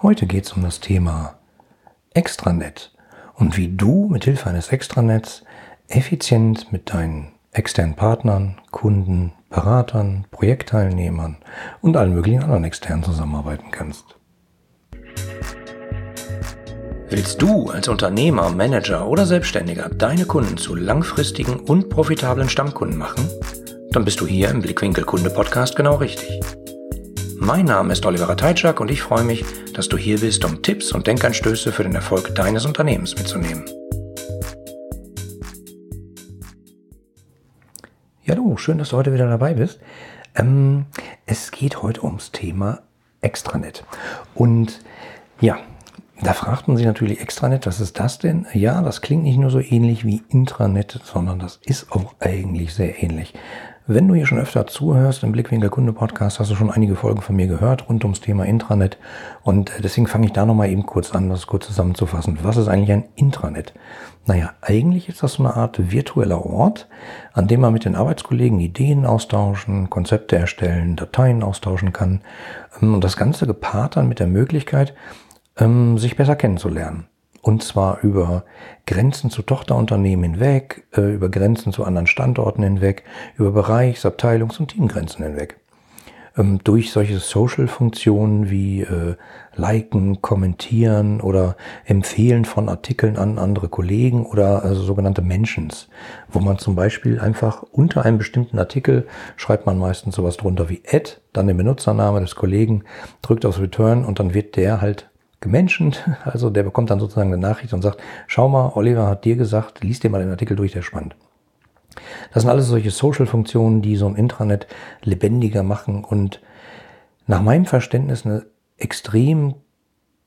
Heute geht es um das Thema Extranet und wie du mit Hilfe eines Extranets effizient mit deinen externen Partnern, Kunden, Beratern, Projektteilnehmern und allen möglichen anderen externen zusammenarbeiten kannst. Willst du als Unternehmer, Manager oder Selbstständiger deine Kunden zu langfristigen und profitablen Stammkunden machen? Dann bist du hier im Blickwinkel Kunde Podcast genau richtig. Mein Name ist Oliver Teitschak und ich freue mich, dass du hier bist, um Tipps und Denkanstöße für den Erfolg deines Unternehmens mitzunehmen. Ja, du, schön, dass du heute wieder dabei bist. Ähm, es geht heute ums Thema Extranet. Und ja, da fragt man sich natürlich Extranet, was ist das denn? Ja, das klingt nicht nur so ähnlich wie Intranet, sondern das ist auch eigentlich sehr ähnlich. Wenn du hier schon öfter zuhörst im Blickwinkel Kunde Podcast, hast du schon einige Folgen von mir gehört rund ums Thema Intranet. Und deswegen fange ich da nochmal eben kurz an, das kurz zusammenzufassen. Was ist eigentlich ein Intranet? Naja, eigentlich ist das so eine Art virtueller Ort, an dem man mit den Arbeitskollegen Ideen austauschen, Konzepte erstellen, Dateien austauschen kann. Und das Ganze gepaart dann mit der Möglichkeit, ähm, sich besser kennenzulernen. Und zwar über Grenzen zu Tochterunternehmen hinweg, äh, über Grenzen zu anderen Standorten hinweg, über Bereichs-, Abteilungs- und Teamgrenzen hinweg. Ähm, durch solche Social-Funktionen wie äh, Liken, Kommentieren oder Empfehlen von Artikeln an andere Kollegen oder also sogenannte Mentions, wo man zum Beispiel einfach unter einem bestimmten Artikel schreibt man meistens sowas drunter wie Add, dann den Benutzername des Kollegen, drückt auf Return und dann wird der halt gemenschent. Also der bekommt dann sozusagen eine Nachricht und sagt, schau mal, Oliver hat dir gesagt, liest dir mal den Artikel durch, der ist spannend. Das sind alles solche Social-Funktionen, die so ein Intranet lebendiger machen und nach meinem Verständnis eine extrem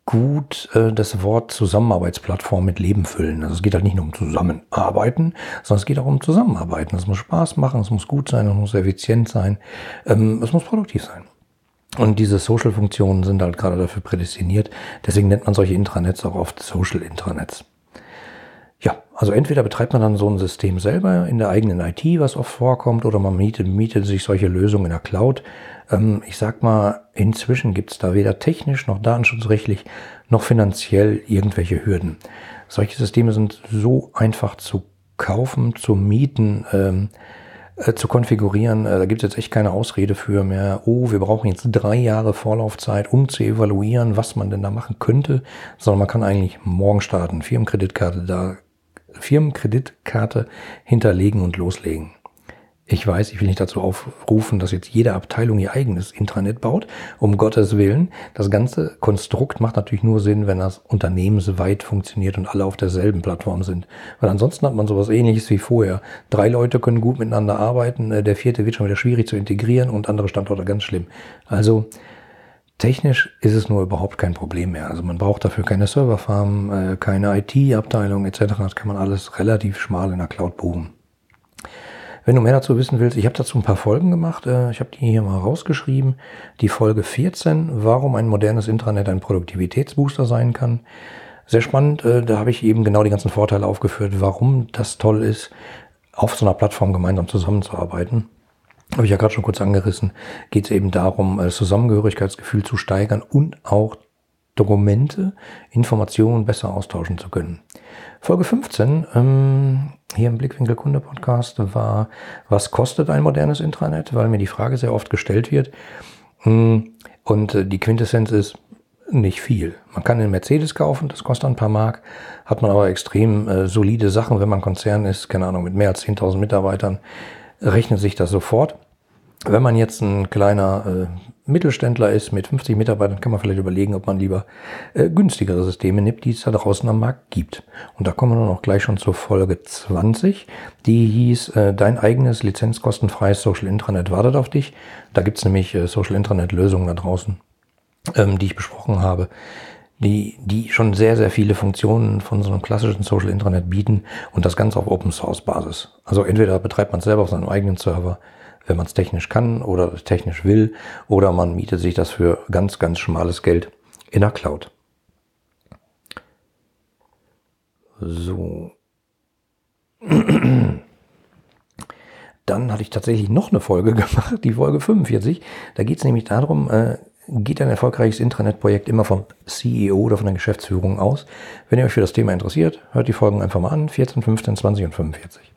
gut äh, das Wort Zusammenarbeitsplattform mit Leben füllen. Also es geht halt nicht nur um Zusammenarbeiten, sondern es geht auch um Zusammenarbeiten. Es muss Spaß machen, es muss gut sein, es muss effizient sein, ähm, es muss produktiv sein. Und diese Social-Funktionen sind halt gerade dafür prädestiniert. Deswegen nennt man solche Intranets auch oft Social-Intranets. Ja, also entweder betreibt man dann so ein System selber in der eigenen IT, was oft vorkommt, oder man mietet, mietet sich solche Lösungen in der Cloud. Ähm, ich sag mal, inzwischen gibt's da weder technisch noch datenschutzrechtlich noch finanziell irgendwelche Hürden. Solche Systeme sind so einfach zu kaufen, zu mieten. Ähm, äh, zu konfigurieren. Äh, da gibt es jetzt echt keine Ausrede für mehr. Oh, wir brauchen jetzt drei Jahre Vorlaufzeit, um zu evaluieren, was man denn da machen könnte, sondern man kann eigentlich morgen starten, Firmenkreditkarte da, Firmenkreditkarte hinterlegen und loslegen. Ich weiß, ich will nicht dazu aufrufen, dass jetzt jede Abteilung ihr eigenes Intranet baut, um Gottes Willen. Das ganze Konstrukt macht natürlich nur Sinn, wenn das unternehmensweit funktioniert und alle auf derselben Plattform sind. Weil ansonsten hat man sowas ähnliches wie vorher. Drei Leute können gut miteinander arbeiten, äh, der vierte wird schon wieder schwierig zu integrieren und andere Standorte ganz schlimm. Also Technisch ist es nur überhaupt kein Problem mehr. Also man braucht dafür keine Serverfarm, äh, keine IT-Abteilung etc. Das kann man alles relativ schmal in der Cloud buchen. Wenn du mehr dazu wissen willst, ich habe dazu ein paar Folgen gemacht. Äh, ich habe die hier mal rausgeschrieben. Die Folge 14, warum ein modernes Intranet ein Produktivitätsbooster sein kann. Sehr spannend. Äh, da habe ich eben genau die ganzen Vorteile aufgeführt, warum das toll ist, auf so einer Plattform gemeinsam zusammenzuarbeiten. Habe ich ja gerade schon kurz angerissen. Geht es eben darum, das Zusammengehörigkeitsgefühl zu steigern und auch Dokumente, Informationen besser austauschen zu können. Folge 15 ähm, hier im Blickwinkel Kunde Podcast war, was kostet ein modernes Intranet? Weil mir die Frage sehr oft gestellt wird. Hm, und äh, die Quintessenz ist nicht viel. Man kann einen Mercedes kaufen, das kostet ein paar Mark, hat man aber extrem äh, solide Sachen, wenn man Konzern ist, keine Ahnung, mit mehr als 10.000 Mitarbeitern, rechnet sich das sofort. Wenn man jetzt ein kleiner äh, Mittelständler ist mit 50 Mitarbeitern, kann man vielleicht überlegen, ob man lieber äh, günstigere Systeme nimmt, die es da draußen am Markt gibt. Und da kommen wir dann auch gleich schon zur Folge 20. Die hieß, äh, dein eigenes lizenzkostenfreies Social Intranet wartet auf dich. Da gibt's nämlich äh, Social Intranet Lösungen da draußen, ähm, die ich besprochen habe die, die schon sehr, sehr viele Funktionen von so einem klassischen Social Intranet bieten und das Ganze auf Open Source Basis. Also entweder betreibt man es selber auf seinem eigenen Server wenn man es technisch kann oder technisch will, oder man mietet sich das für ganz, ganz schmales Geld in der Cloud. So. Dann hatte ich tatsächlich noch eine Folge gemacht, die Folge 45. Da geht es nämlich darum, äh, geht ein erfolgreiches Intranet-Projekt immer vom CEO oder von der Geschäftsführung aus. Wenn ihr euch für das Thema interessiert, hört die Folgen einfach mal an, 14, 15, 20 und 45.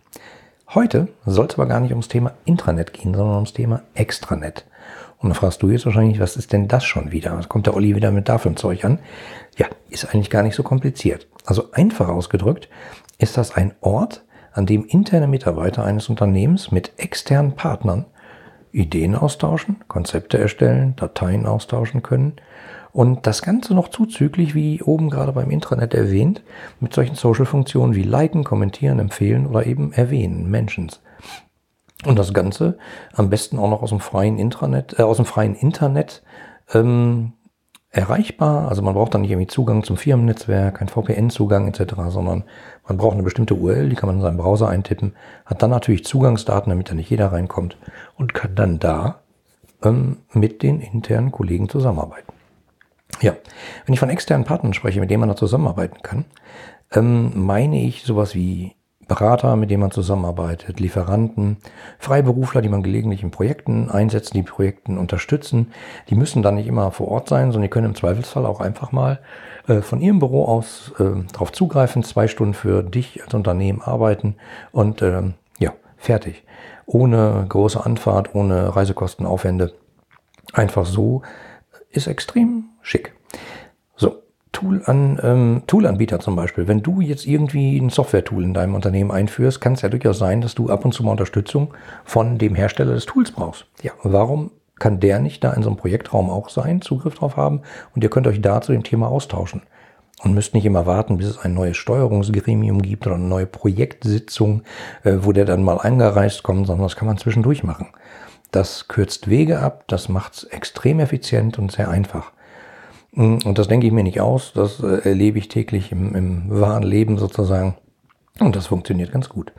Heute soll es aber gar nicht ums Thema Intranet gehen, sondern ums Thema Extranet. Und dann fragst du jetzt wahrscheinlich, was ist denn das schon wieder? Was kommt der Olli wieder mit dafür Zeug an? Ja, ist eigentlich gar nicht so kompliziert. Also einfach ausgedrückt ist das ein Ort, an dem interne Mitarbeiter eines Unternehmens mit externen Partnern Ideen austauschen, Konzepte erstellen, Dateien austauschen können und das Ganze noch zuzüglich, wie oben gerade beim Intranet erwähnt, mit solchen Social-Funktionen wie liken, kommentieren, empfehlen oder eben erwähnen, Mentions. Und das Ganze am besten auch noch aus dem freien Intranet, äh, aus dem freien Internet ähm, erreichbar. Also man braucht dann nicht irgendwie Zugang zum Firmennetzwerk, kein VPN-Zugang etc., sondern man braucht eine bestimmte URL, die kann man in seinem Browser eintippen, hat dann natürlich Zugangsdaten, damit da nicht jeder reinkommt und kann dann da ähm, mit den internen Kollegen zusammenarbeiten. Ja, wenn ich von externen Partnern spreche, mit denen man da zusammenarbeiten kann, ähm, meine ich sowas wie Berater, mit denen man zusammenarbeitet, Lieferanten, Freiberufler, die man gelegentlich in Projekten einsetzt, die Projekten unterstützen. Die müssen dann nicht immer vor Ort sein, sondern die können im Zweifelsfall auch einfach mal äh, von ihrem Büro aus äh, darauf zugreifen, zwei Stunden für dich als Unternehmen arbeiten und ähm, ja, fertig. Ohne große Anfahrt, ohne Reisekostenaufwände. Einfach so ist extrem schick. So, Tool an, ähm, Toolanbieter zum Beispiel. Wenn du jetzt irgendwie ein Software-Tool in deinem Unternehmen einführst, kann es ja durchaus sein, dass du ab und zu mal Unterstützung von dem Hersteller des Tools brauchst. Ja, warum kann der nicht da in so einem Projektraum auch sein, Zugriff drauf haben und ihr könnt euch da zu dem Thema austauschen. Und müsst nicht immer warten, bis es ein neues Steuerungsgremium gibt oder eine neue Projektsitzung, äh, wo der dann mal eingereist kommt, sondern das kann man zwischendurch machen. Das kürzt Wege ab, das macht es extrem effizient und sehr einfach. Mm, und das denke ich mir nicht aus, das äh, erlebe ich täglich im, im wahren Leben sozusagen. Und das funktioniert ganz gut.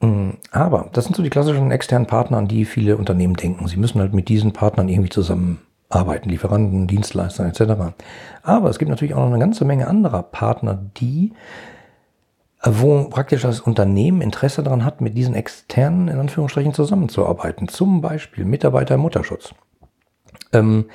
Mm, aber das sind so die klassischen externen Partner, an die viele Unternehmen denken. Sie müssen halt mit diesen Partnern irgendwie zusammenarbeiten, Lieferanten, Dienstleister etc. Aber es gibt natürlich auch noch eine ganze Menge anderer Partner, die, äh, wo praktisch das Unternehmen Interesse daran hat, mit diesen externen, in Anführungsstrichen, zusammenzuarbeiten. Zum Beispiel Mitarbeiter im Mutterschutz. Ähm,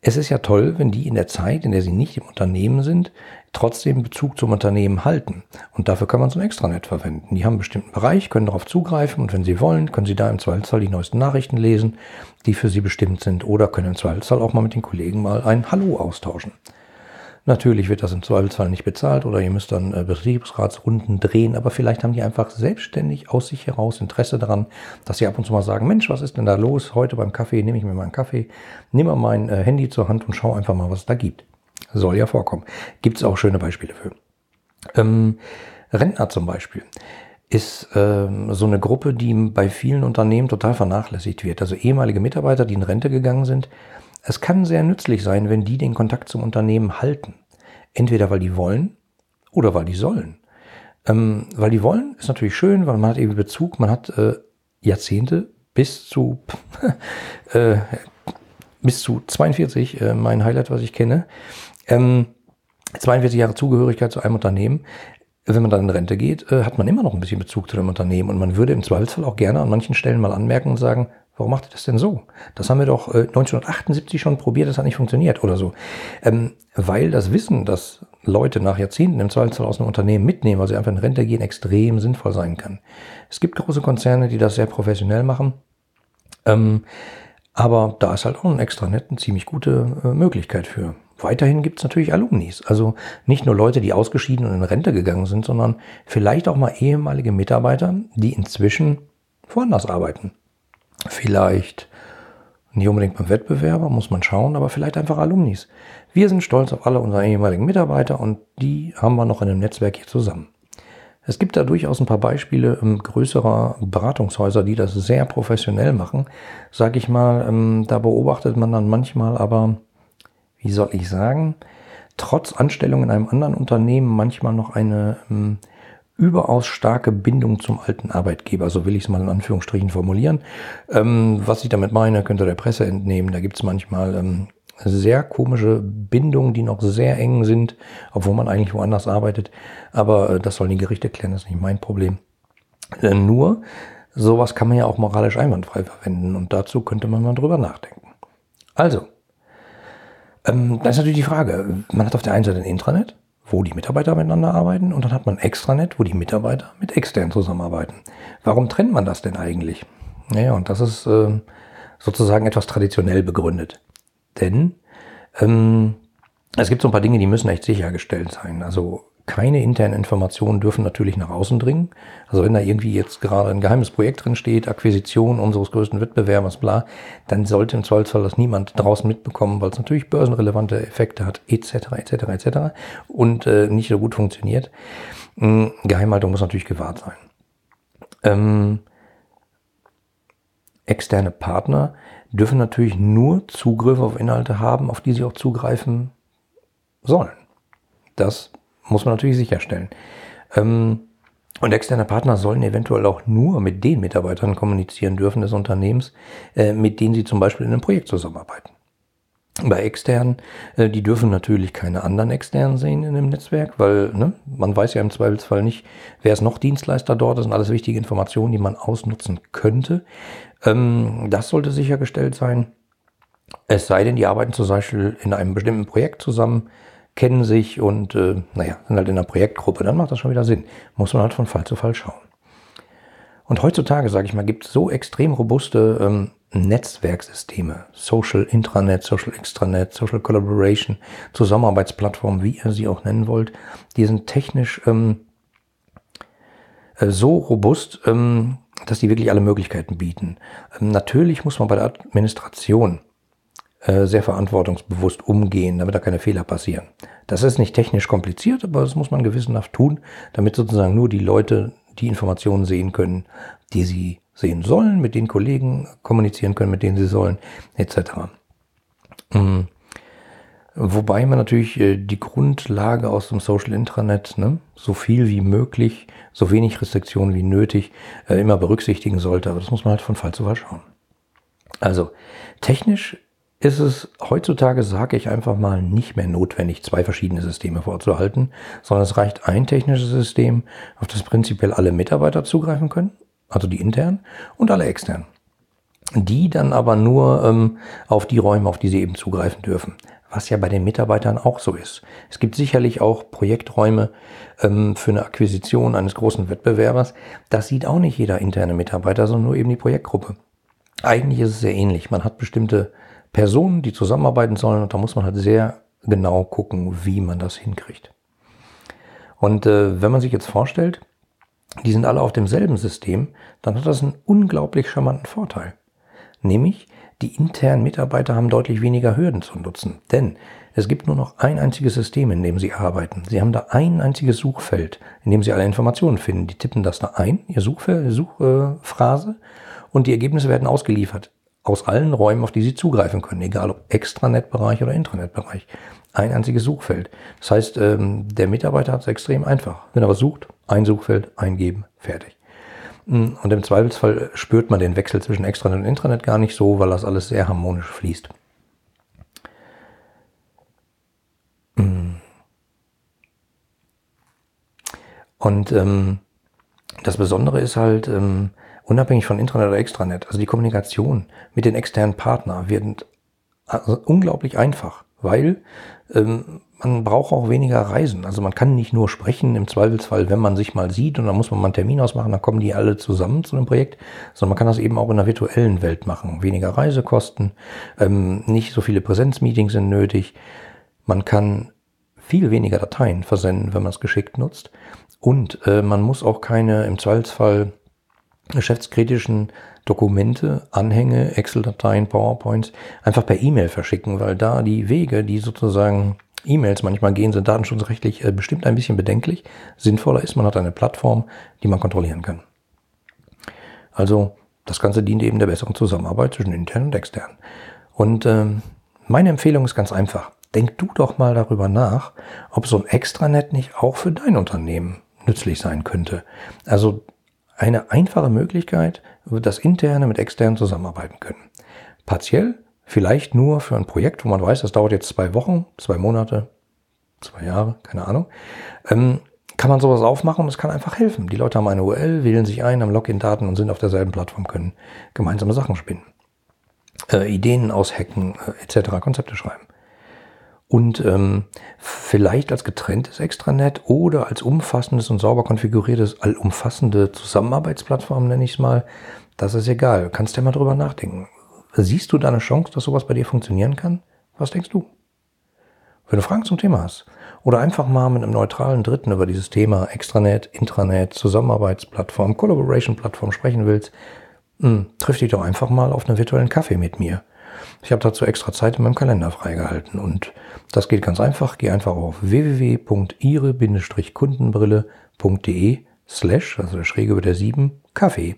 es ist ja toll, wenn die in der Zeit, in der sie nicht im Unternehmen sind, trotzdem Bezug zum Unternehmen halten. Und dafür kann man so ein Extranet verwenden. Die haben einen bestimmten Bereich, können darauf zugreifen und wenn sie wollen, können sie da im Zweifelsfall die neuesten Nachrichten lesen, die für sie bestimmt sind oder können im Zweifelsfall auch mal mit den Kollegen mal ein Hallo austauschen. Natürlich wird das im Zweifelsfall nicht bezahlt oder ihr müsst dann äh, Betriebsratsrunden drehen, aber vielleicht haben die einfach selbstständig aus sich heraus Interesse daran, dass sie ab und zu mal sagen, Mensch, was ist denn da los? Heute beim Kaffee nehme ich mir mal einen Kaffee, nehme mal mein äh, Handy zur Hand und schaue einfach mal, was es da gibt. Soll ja vorkommen. Gibt es auch schöne Beispiele für. Ähm, Rentner zum Beispiel ist ähm, so eine Gruppe, die bei vielen Unternehmen total vernachlässigt wird. Also ehemalige Mitarbeiter, die in Rente gegangen sind, es kann sehr nützlich sein, wenn die den Kontakt zum Unternehmen halten. Entweder weil die wollen oder weil die sollen. Ähm, weil die wollen, ist natürlich schön, weil man hat eben Bezug, man hat äh, Jahrzehnte bis zu, äh, bis zu 42, äh, mein Highlight, was ich kenne, ähm, 42 Jahre Zugehörigkeit zu einem Unternehmen. Wenn man dann in Rente geht, äh, hat man immer noch ein bisschen Bezug zu dem Unternehmen und man würde im Zweifelsfall auch gerne an manchen Stellen mal anmerken und sagen, Warum macht ihr das denn so? Das haben wir doch äh, 1978 schon probiert, das hat nicht funktioniert oder so. Ähm, weil das Wissen, dass Leute nach Jahrzehnten im Zweifelsfall aus einem Unternehmen mitnehmen, weil sie einfach in Rente gehen, extrem sinnvoll sein kann. Es gibt große Konzerne, die das sehr professionell machen. Ähm, aber da ist halt auch ein Extranet eine ziemlich gute äh, Möglichkeit für. Weiterhin gibt es natürlich Alumnis. Also nicht nur Leute, die ausgeschieden und in Rente gegangen sind, sondern vielleicht auch mal ehemalige Mitarbeiter, die inzwischen woanders arbeiten. Vielleicht nicht unbedingt beim Wettbewerber, muss man schauen, aber vielleicht einfach Alumnis. Wir sind stolz auf alle unsere ehemaligen Mitarbeiter und die haben wir noch in einem Netzwerk hier zusammen. Es gibt da durchaus ein paar Beispiele ähm, größerer Beratungshäuser, die das sehr professionell machen. Sag ich mal, ähm, da beobachtet man dann manchmal aber, wie soll ich sagen, trotz Anstellung in einem anderen Unternehmen manchmal noch eine ähm, überaus starke Bindung zum alten Arbeitgeber, so will ich es mal in Anführungsstrichen formulieren. Ähm, was ich damit meine, könnt ihr der Presse entnehmen. Da gibt es manchmal ähm, sehr komische Bindungen, die noch sehr eng sind, obwohl man eigentlich woanders arbeitet. Aber äh, das sollen die Gerichte klären, das ist nicht mein Problem. Äh, nur sowas kann man ja auch moralisch einwandfrei verwenden und dazu könnte man mal drüber nachdenken. Also, ähm, da ist natürlich die Frage, man hat auf der einen Seite ein Intranet, wo die Mitarbeiter miteinander arbeiten und dann hat man Extranet, wo die Mitarbeiter mit extern zusammenarbeiten. Warum trennt man das denn eigentlich? Naja, und das ist äh, sozusagen etwas traditionell begründet. Denn ähm, es gibt so ein paar Dinge, die müssen echt sichergestellt sein. Also keine internen Informationen dürfen natürlich nach außen dringen. Also wenn da irgendwie jetzt gerade ein geheimes Projekt drin steht, Akquisition unseres größten Wettbewerbers, bla, dann sollte im Zweifelsfall das niemand draußen mitbekommen, weil es natürlich börsenrelevante Effekte hat, etc., etc., etc. und äh, nicht so gut funktioniert. Ähm, Geheimhaltung muss natürlich gewahrt sein. Ähm, externe Partner dürfen natürlich nur Zugriff auf Inhalte haben, auf die sie auch zugreifen sollen. Das muss man natürlich sicherstellen. Ähm, und externe Partner sollen eventuell auch nur mit den Mitarbeitern kommunizieren dürfen des Unternehmens, äh, mit denen sie zum Beispiel in einem Projekt zusammenarbeiten. Bei externen, äh, die dürfen natürlich keine anderen externen sehen in dem Netzwerk, weil ne, man weiß ja im Zweifelsfall nicht, wer ist noch Dienstleister dort. Das sind alles wichtige Informationen, die man ausnutzen könnte. Ähm, das sollte sichergestellt sein. Es sei denn, die arbeiten zum Beispiel in einem bestimmten Projekt zusammen, kennen sich und äh, naja, sind halt in einer Projektgruppe, dann macht das schon wieder Sinn. Muss man halt von Fall zu Fall schauen. Und heutzutage, sage ich mal, gibt es so extrem robuste ähm, Netzwerksysteme, Social Intranet, Social Extranet, Social Collaboration, Zusammenarbeitsplattformen, wie ihr sie auch nennen wollt, die sind technisch ähm, äh, so robust, ähm, dass die wirklich alle Möglichkeiten bieten. Ähm, natürlich muss man bei der Administration sehr verantwortungsbewusst umgehen, damit da keine Fehler passieren. Das ist nicht technisch kompliziert, aber das muss man gewissenhaft tun, damit sozusagen nur die Leute die Informationen sehen können, die sie sehen sollen, mit den Kollegen kommunizieren können, mit denen sie sollen, etc. Mhm. Wobei man natürlich äh, die Grundlage aus dem Social Intranet, ne, so viel wie möglich, so wenig Restriktionen wie nötig, äh, immer berücksichtigen sollte. Aber das muss man halt von Fall zu Fall schauen. Also technisch ist es heutzutage, sage ich einfach mal, nicht mehr notwendig, zwei verschiedene Systeme vorzuhalten, sondern es reicht ein technisches System, auf das prinzipiell alle Mitarbeiter zugreifen können, also die internen und alle externen. Die dann aber nur ähm, auf die Räume, auf die sie eben zugreifen dürfen. Was ja bei den Mitarbeitern auch so ist. Es gibt sicherlich auch Projekträume ähm, für eine Akquisition eines großen Wettbewerbers. Das sieht auch nicht jeder interne Mitarbeiter, sondern nur eben die Projektgruppe. Eigentlich ist es sehr ähnlich. Man hat bestimmte Personen, die zusammenarbeiten sollen. Und da muss man halt sehr genau gucken, wie man das hinkriegt. Und äh, wenn man sich jetzt vorstellt, die sind alle auf demselben System, dann hat das einen unglaublich charmanten Vorteil. Nämlich, die internen Mitarbeiter haben deutlich weniger Hürden zu nutzen. Denn es gibt nur noch ein einziges System, in dem sie arbeiten. Sie haben da ein einziges Suchfeld, in dem sie alle Informationen finden. Die tippen das da ein, ihr Suchphrase, und die Ergebnisse werden ausgeliefert aus allen Räumen, auf die Sie zugreifen können, egal ob Extranet-Bereich oder Intranet-Bereich. Ein einziges Suchfeld. Das heißt, ähm, der Mitarbeiter hat es extrem einfach. Wenn er was sucht, ein Suchfeld, eingeben, fertig. Mm, und im Zweifelsfall spürt man den Wechsel zwischen Extranet und Intranet gar nicht so, weil das alles sehr harmonisch fließt. Mm. Und ähm, das Besondere ist halt, ähm, unabhängig von Intranet oder Extranet, also die Kommunikation mit den externen Partnern wird also unglaublich einfach, weil ähm, man braucht auch weniger Reisen. Also man kann nicht nur sprechen im Zweifelsfall, wenn man sich mal sieht und dann muss man mal einen Termin ausmachen, dann kommen die alle zusammen zu einem Projekt, sondern man kann das eben auch in der virtuellen Welt machen. Weniger Reisekosten, ähm, nicht so viele Präsenzmeetings sind nötig. Man kann viel weniger Dateien versenden, wenn man es geschickt nutzt. Und äh, man muss auch keine im Zweifelsfall geschäftskritischen Dokumente, Anhänge, Excel-Dateien, PowerPoints einfach per E-Mail verschicken, weil da die Wege, die sozusagen E-Mails manchmal gehen, sind datenschutzrechtlich äh, bestimmt ein bisschen bedenklich. Sinnvoller ist, man hat eine Plattform, die man kontrollieren kann. Also das Ganze dient eben der besseren Zusammenarbeit zwischen intern und extern. Und ähm, meine Empfehlung ist ganz einfach. Denk du doch mal darüber nach, ob so ein Extranet nicht auch für dein Unternehmen nützlich sein könnte. Also eine einfache Möglichkeit, dass interne mit externen zusammenarbeiten können. Partiell, vielleicht nur für ein Projekt, wo man weiß, das dauert jetzt zwei Wochen, zwei Monate, zwei Jahre, keine Ahnung. Ähm, kann man sowas aufmachen und es kann einfach helfen. Die Leute haben eine URL, wählen sich ein, haben Login-Daten und sind auf derselben Plattform, können gemeinsame Sachen spinnen. Äh, Ideen aushacken, äh, etc., Konzepte schreiben. Und ähm, vielleicht als getrenntes Extranet oder als umfassendes und sauber konfiguriertes, allumfassende Zusammenarbeitsplattform, nenne ich es mal, das ist egal. Kannst ja mal drüber nachdenken. Siehst du da eine Chance, dass sowas bei dir funktionieren kann? Was denkst du? Wenn du Fragen zum Thema hast oder einfach mal mit einem neutralen Dritten über dieses Thema Extranet, Intranet, Zusammenarbeitsplattform, Collaboration-Plattform sprechen willst, mh, hm, triff dich doch einfach mal auf einen virtuellen Kaffee mit mir. Ich habe dazu extra Zeit in meinem Kalender freigehalten und das geht ganz einfach. Geh einfach auf www.ire-kundenbrille.de slash, also der Schräge über der 7, Kaffee.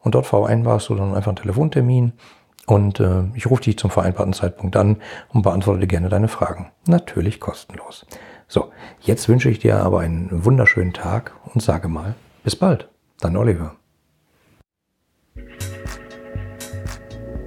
Und dort vereinbarst du dann einfach einen Telefontermin und äh, ich rufe dich zum vereinbarten Zeitpunkt an und beantworte gerne deine Fragen. Natürlich kostenlos. So, jetzt wünsche ich dir aber einen wunderschönen Tag und sage mal, bis bald. Dein Oliver.